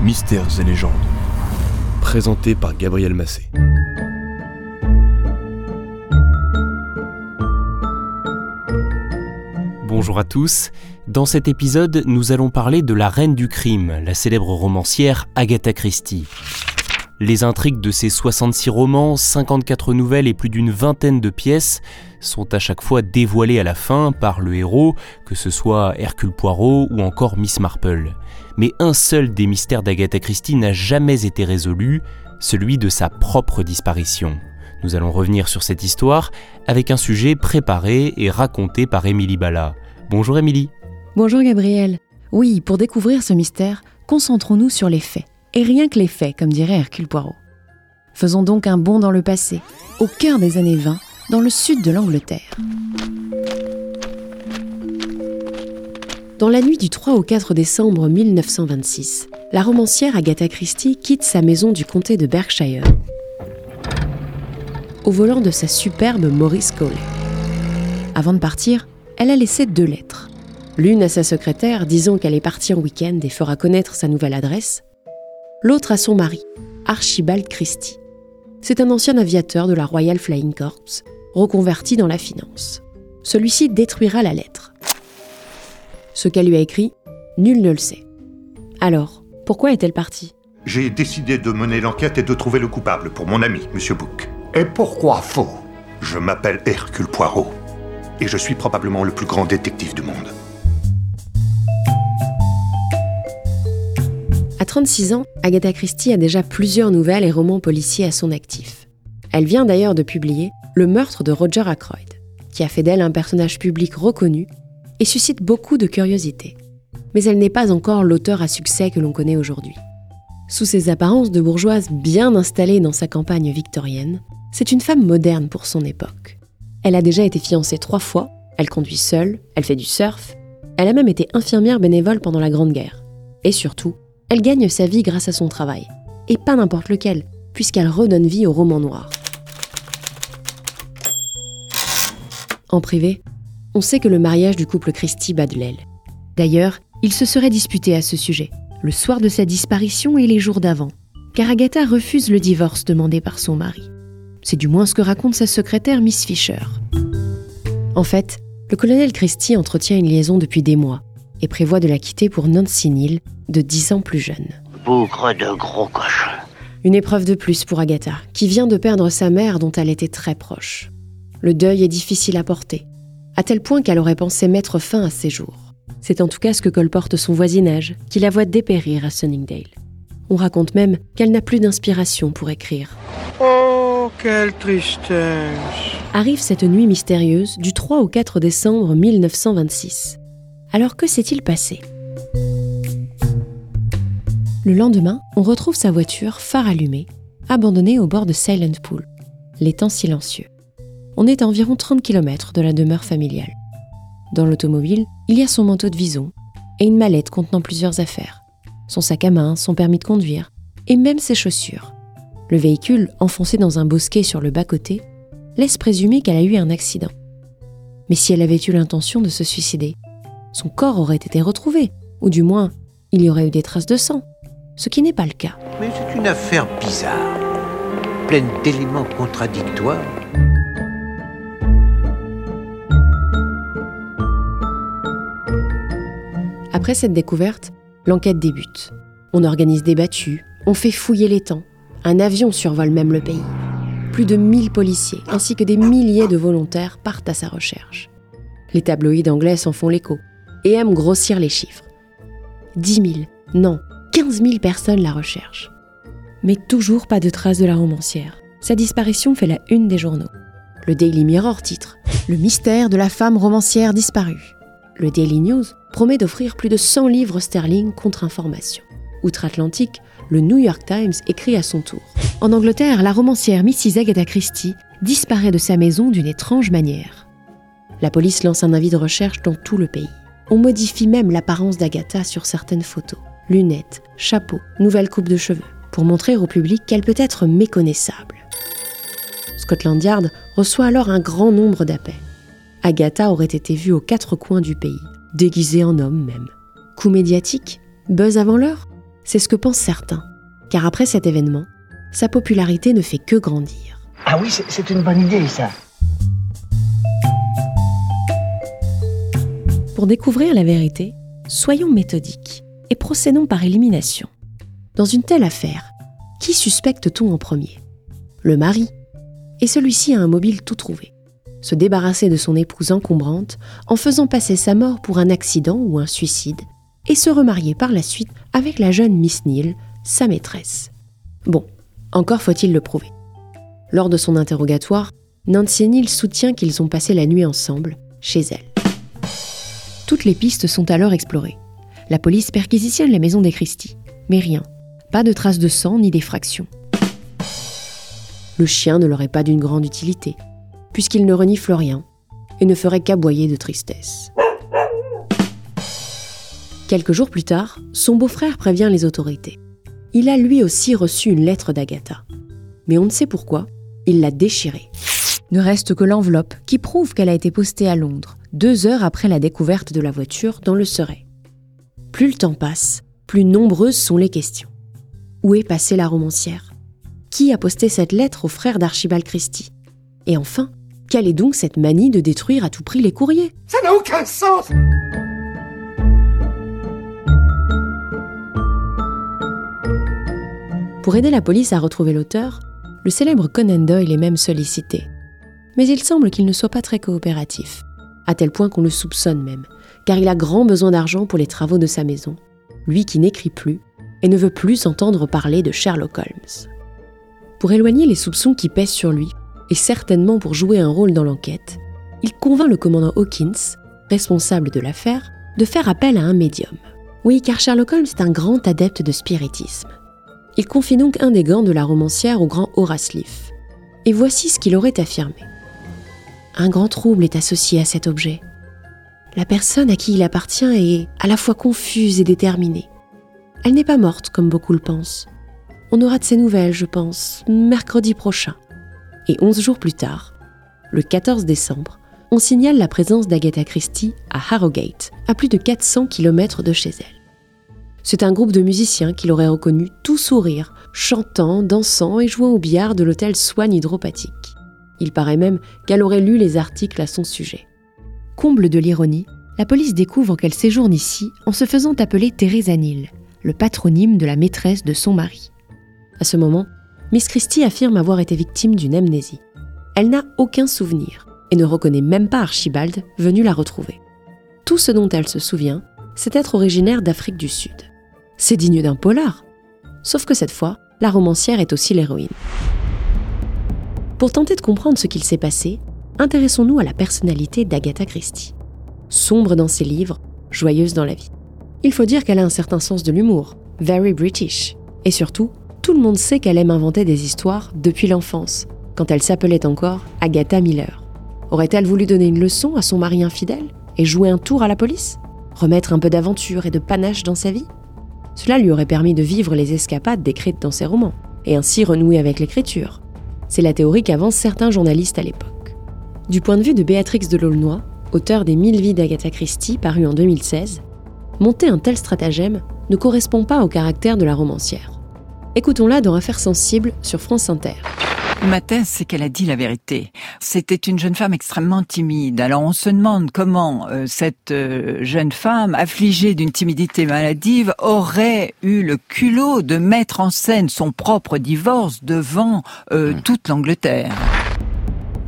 Mystères et légendes. Présenté par Gabriel Massé. Bonjour à tous. Dans cet épisode, nous allons parler de la reine du crime, la célèbre romancière Agatha Christie. Les intrigues de ces 66 romans, 54 nouvelles et plus d'une vingtaine de pièces sont à chaque fois dévoilées à la fin par le héros, que ce soit Hercule Poirot ou encore Miss Marple. Mais un seul des mystères d'Agatha Christie n'a jamais été résolu, celui de sa propre disparition. Nous allons revenir sur cette histoire avec un sujet préparé et raconté par Émilie Bala. Bonjour Émilie. Bonjour Gabriel. Oui, pour découvrir ce mystère, concentrons-nous sur les faits. Et rien que les faits, comme dirait Hercule Poirot. Faisons donc un bond dans le passé, au cœur des années 20, dans le sud de l'Angleterre. Dans la nuit du 3 au 4 décembre 1926, la romancière Agatha Christie quitte sa maison du comté de Berkshire au volant de sa superbe Maurice Cole. Avant de partir, elle a laissé deux lettres. L'une à sa secrétaire disant qu'elle est partie en week-end et fera connaître sa nouvelle adresse, l'autre à son mari, Archibald Christie. C'est un ancien aviateur de la Royal Flying Corps, reconverti dans la finance. Celui-ci détruira la lettre. Ce qu'elle lui a écrit, nul ne le sait. Alors, pourquoi est-elle partie? J'ai décidé de mener l'enquête et de trouver le coupable pour mon ami, Monsieur Book. Et pourquoi faux? Je m'appelle Hercule Poirot et je suis probablement le plus grand détective du monde. 36 ans, Agatha Christie a déjà plusieurs nouvelles et romans policiers à son actif. Elle vient d'ailleurs de publier Le meurtre de Roger Ackroyd, qui a fait d'elle un personnage public reconnu et suscite beaucoup de curiosité. Mais elle n'est pas encore l'auteur à succès que l'on connaît aujourd'hui. Sous ses apparences de bourgeoise bien installée dans sa campagne victorienne, c'est une femme moderne pour son époque. Elle a déjà été fiancée trois fois, elle conduit seule, elle fait du surf, elle a même été infirmière bénévole pendant la Grande Guerre. Et surtout, elle gagne sa vie grâce à son travail. Et pas n'importe lequel, puisqu'elle redonne vie au roman noir. En privé, on sait que le mariage du couple Christie bat de l'aile. D'ailleurs, il se serait disputé à ce sujet, le soir de sa disparition et les jours d'avant, car Agatha refuse le divorce demandé par son mari. C'est du moins ce que raconte sa secrétaire Miss Fisher. En fait, le colonel Christie entretient une liaison depuis des mois et prévoit de la quitter pour Nancy Neal, de 10 ans plus jeune. Bougre de gros cochon. Une épreuve de plus pour Agatha, qui vient de perdre sa mère dont elle était très proche. Le deuil est difficile à porter, à tel point qu'elle aurait pensé mettre fin à ses jours. C'est en tout cas ce que colporte son voisinage, qui la voit dépérir à Sunningdale. On raconte même qu'elle n'a plus d'inspiration pour écrire. Oh, quelle tristesse. Arrive cette nuit mystérieuse du 3 au 4 décembre 1926. Alors que s'est-il passé? Le lendemain, on retrouve sa voiture, phare allumé, abandonnée au bord de Silent Pool, l'étang silencieux. On est à environ 30 km de la demeure familiale. Dans l'automobile, il y a son manteau de vison et une mallette contenant plusieurs affaires. Son sac à main, son permis de conduire et même ses chaussures. Le véhicule, enfoncé dans un bosquet sur le bas-côté, laisse présumer qu'elle a eu un accident. Mais si elle avait eu l'intention de se suicider, son corps aurait été retrouvé, ou du moins, il y aurait eu des traces de sang, ce qui n'est pas le cas. Mais c'est une affaire bizarre, pleine d'éléments contradictoires. Après cette découverte, l'enquête débute. On organise des battues, on fait fouiller les temps. Un avion survole même le pays. Plus de 1000 policiers ainsi que des milliers de volontaires partent à sa recherche. Les tabloïds anglais s'en font l'écho et aiment grossir les chiffres. 10 000, non, 15 000 personnes la recherchent. Mais toujours pas de traces de la romancière. Sa disparition fait la une des journaux. Le Daily Mirror titre Le mystère de la femme romancière disparue. Le Daily News promet d'offrir plus de 100 livres sterling contre information. Outre-Atlantique, le New York Times écrit à son tour. En Angleterre, la romancière Mrs. Agatha Christie disparaît de sa maison d'une étrange manière. La police lance un avis de recherche dans tout le pays. On modifie même l'apparence d'Agatha sur certaines photos. Lunettes, chapeau, nouvelle coupe de cheveux, pour montrer au public qu'elle peut être méconnaissable. Scotland Yard reçoit alors un grand nombre d'appels. Agatha aurait été vue aux quatre coins du pays, déguisée en homme même. Coup médiatique Buzz avant l'heure? C'est ce que pensent certains, car après cet événement, sa popularité ne fait que grandir. Ah oui, c'est une bonne idée ça. Pour découvrir la vérité, soyons méthodiques et procédons par élimination. Dans une telle affaire, qui suspecte-t-on en premier? Le mari. Et celui-ci a un mobile tout trouvé. Se débarrasser de son épouse encombrante en faisant passer sa mort pour un accident ou un suicide et se remarier par la suite avec la jeune Miss Neal, sa maîtresse. Bon, encore faut-il le prouver. Lors de son interrogatoire, Nancy Neal soutient qu'ils ont passé la nuit ensemble, chez elle. Toutes les pistes sont alors explorées. La police perquisitionne la maison des Christie, mais rien. Pas de traces de sang ni d'effraction. Le chien ne leur est pas d'une grande utilité, puisqu'il ne renifle rien et ne ferait qu'aboyer de tristesse. Quelques jours plus tard, son beau-frère prévient les autorités. Il a lui aussi reçu une lettre d'Agatha. Mais on ne sait pourquoi, il l'a déchirée. Ne reste que l'enveloppe qui prouve qu'elle a été postée à Londres, deux heures après la découverte de la voiture dans le Surrey. Plus le temps passe, plus nombreuses sont les questions. Où est passée la romancière? Qui a posté cette lettre au frère d'Archibald Christie? Et enfin, quelle est donc cette manie de détruire à tout prix les courriers? Ça n'a aucun sens Pour aider la police à retrouver l'auteur, le célèbre Conan Doyle est même sollicité. Mais il semble qu'il ne soit pas très coopératif, à tel point qu'on le soupçonne même, car il a grand besoin d'argent pour les travaux de sa maison, lui qui n'écrit plus et ne veut plus entendre parler de Sherlock Holmes. Pour éloigner les soupçons qui pèsent sur lui, et certainement pour jouer un rôle dans l'enquête, il convainc le commandant Hawkins, responsable de l'affaire, de faire appel à un médium. Oui, car Sherlock Holmes est un grand adepte de spiritisme. Il confie donc un des gants de la romancière au grand Horace Leaf. Et voici ce qu'il aurait affirmé. Un grand trouble est associé à cet objet. La personne à qui il appartient est à la fois confuse et déterminée. Elle n'est pas morte comme beaucoup le pensent. On aura de ses nouvelles, je pense, mercredi prochain. Et onze jours plus tard, le 14 décembre, on signale la présence d'Agatha Christie à Harrogate, à plus de 400 km de chez elle. C'est un groupe de musiciens qu'il aurait reconnu tout sourire, chantant, dansant et jouant au billard de l'hôtel Swan Hydropathique. Il paraît même qu'elle aurait lu les articles à son sujet. Comble de l'ironie, la police découvre qu'elle séjourne ici en se faisant appeler Teresa Neal, le patronyme de la maîtresse de son mari. À ce moment, Miss Christie affirme avoir été victime d'une amnésie. Elle n'a aucun souvenir et ne reconnaît même pas Archibald venu la retrouver. Tout ce dont elle se souvient, c'est être originaire d'Afrique du Sud. C'est digne d'un polar. Sauf que cette fois, la romancière est aussi l'héroïne. Pour tenter de comprendre ce qu'il s'est passé, intéressons-nous à la personnalité d'Agatha Christie. Sombre dans ses livres, joyeuse dans la vie. Il faut dire qu'elle a un certain sens de l'humour, very British. Et surtout, tout le monde sait qu'elle aime inventer des histoires depuis l'enfance, quand elle s'appelait encore Agatha Miller. Aurait-elle voulu donner une leçon à son mari infidèle et jouer un tour à la police? Remettre un peu d'aventure et de panache dans sa vie? Cela lui aurait permis de vivre les escapades décrites dans ses romans, et ainsi renouer avec l'écriture. C'est la théorie qu'avancent certains journalistes à l'époque. Du point de vue de Béatrix de Laulnoy, auteur des Mille vies d'Agatha Christie paru en 2016, monter un tel stratagème ne correspond pas au caractère de la romancière. Écoutons-la dans Affaires sensibles sur France Inter. Ma thèse, c'est qu'elle a dit la vérité. C'était une jeune femme extrêmement timide. Alors on se demande comment euh, cette euh, jeune femme, affligée d'une timidité maladive, aurait eu le culot de mettre en scène son propre divorce devant euh, toute l'Angleterre.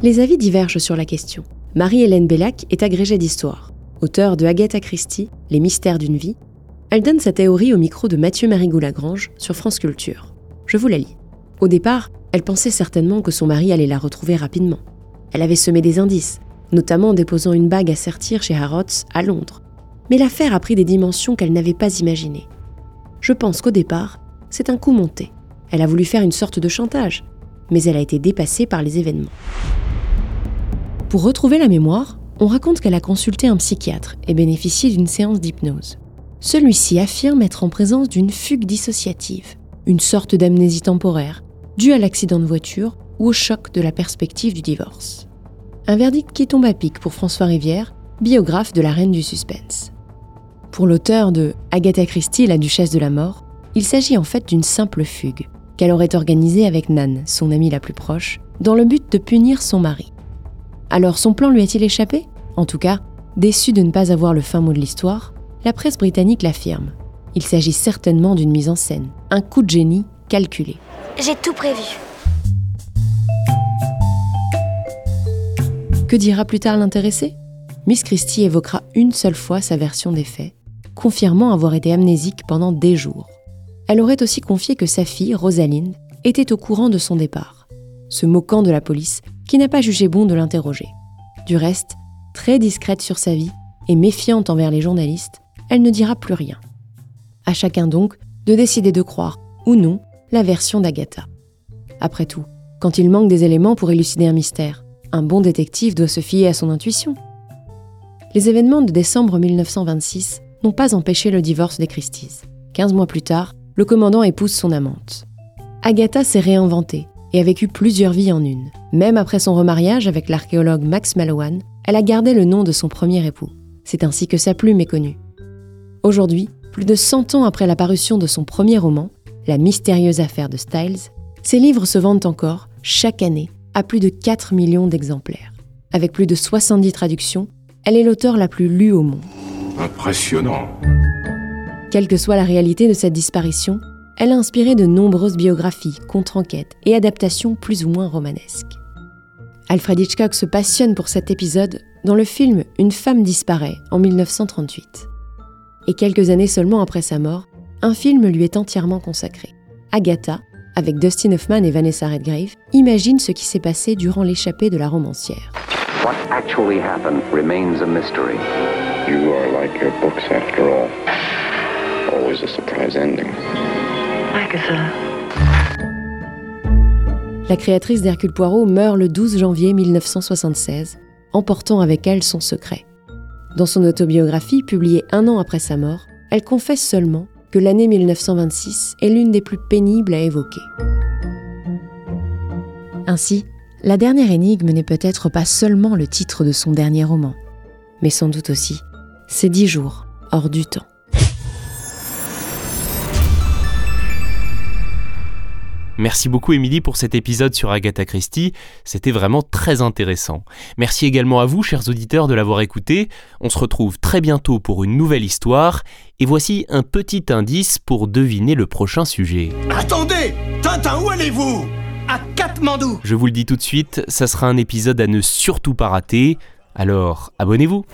Les avis divergent sur la question. Marie-Hélène Bellac est agrégée d'histoire. Auteure de Agatha Christie, Les mystères d'une vie, elle donne sa théorie au micro de Mathieu Marigou-Lagrange sur France Culture. Je vous la lis. Au départ, elle pensait certainement que son mari allait la retrouver rapidement. Elle avait semé des indices, notamment en déposant une bague à sertir chez Harrods à Londres. Mais l'affaire a pris des dimensions qu'elle n'avait pas imaginées. Je pense qu'au départ, c'est un coup monté. Elle a voulu faire une sorte de chantage, mais elle a été dépassée par les événements. Pour retrouver la mémoire, on raconte qu'elle a consulté un psychiatre et bénéficié d'une séance d'hypnose. Celui-ci affirme être en présence d'une fugue dissociative, une sorte d'amnésie temporaire, due à l'accident de voiture ou au choc de la perspective du divorce. Un verdict qui tombe à pic pour François Rivière, biographe de la reine du suspense. Pour l'auteur de Agatha Christie, la duchesse de la mort, Il s'agit en fait d'une simple fugue qu'elle aurait organisée avec Nan, son amie la plus proche, dans le but de punir son mari. Alors son plan lui a-t-il échappé? En tout cas, déçu de ne pas avoir le fin mot de l'histoire, la presse britannique l'affirme. Il s'agit certainement d'une mise en scène, un coup de génie calculé. J'ai tout prévu. Que dira plus tard l'intéressé? Miss Christie évoquera une seule fois sa version des faits, confirmant avoir été amnésique pendant des jours. Elle aurait aussi confié que sa fille, Rosalind, était au courant de son départ, se moquant de la police qui n'a pas jugé bon de l'interroger. Du reste, très discrète sur sa vie et méfiante envers les journalistes, elle ne dira plus rien. À chacun donc de décider de croire ou non la version d'Agatha. Après tout, quand il manque des éléments pour élucider un mystère, un bon détective doit se fier à son intuition. Les événements de décembre 1926 n'ont pas empêché le divorce des Christies. Quinze mois plus tard, le commandant épouse son amante. Agatha s'est réinventée et a vécu plusieurs vies en une. Même après son remariage avec l'archéologue Max Mallowan, elle a gardé le nom de son premier époux. C'est ainsi que sa plume est connue. Aujourd'hui, plus de 100 ans après la parution de son premier roman, La mystérieuse affaire de Styles, ses livres se vendent encore, chaque année, à plus de 4 millions d'exemplaires. Avec plus de 70 traductions, elle est l'auteur la plus lue au monde. Impressionnant. Quelle que soit la réalité de cette disparition, elle a inspiré de nombreuses biographies, contre-enquêtes et adaptations plus ou moins romanesques. Alfred Hitchcock se passionne pour cet épisode dans le film Une femme disparaît en 1938. Et quelques années seulement après sa mort, un film lui est entièrement consacré. Agatha, avec Dustin Hoffman et Vanessa Redgrave, imagine ce qui s'est passé durant l'échappée de la romancière. What actually happened remains a mystery. You are like your books after all. Always a surprise ending. Agatha. La créatrice d'Hercule Poirot meurt le 12 janvier 1976, emportant avec elle son secret. Dans son autobiographie, publiée un an après sa mort, elle confesse seulement que l'année 1926 est l'une des plus pénibles à évoquer. Ainsi, la dernière énigme n'est peut-être pas seulement le titre de son dernier roman, mais sans doute aussi ses dix jours hors du temps. Merci beaucoup Émilie pour cet épisode sur Agatha Christie, c'était vraiment très intéressant. Merci également à vous chers auditeurs de l'avoir écouté, on se retrouve très bientôt pour une nouvelle histoire, et voici un petit indice pour deviner le prochain sujet. Attendez Tintin, où allez-vous? À Katmandou. Je vous le dis tout de suite, ça sera un épisode à ne surtout pas rater, alors abonnez-vous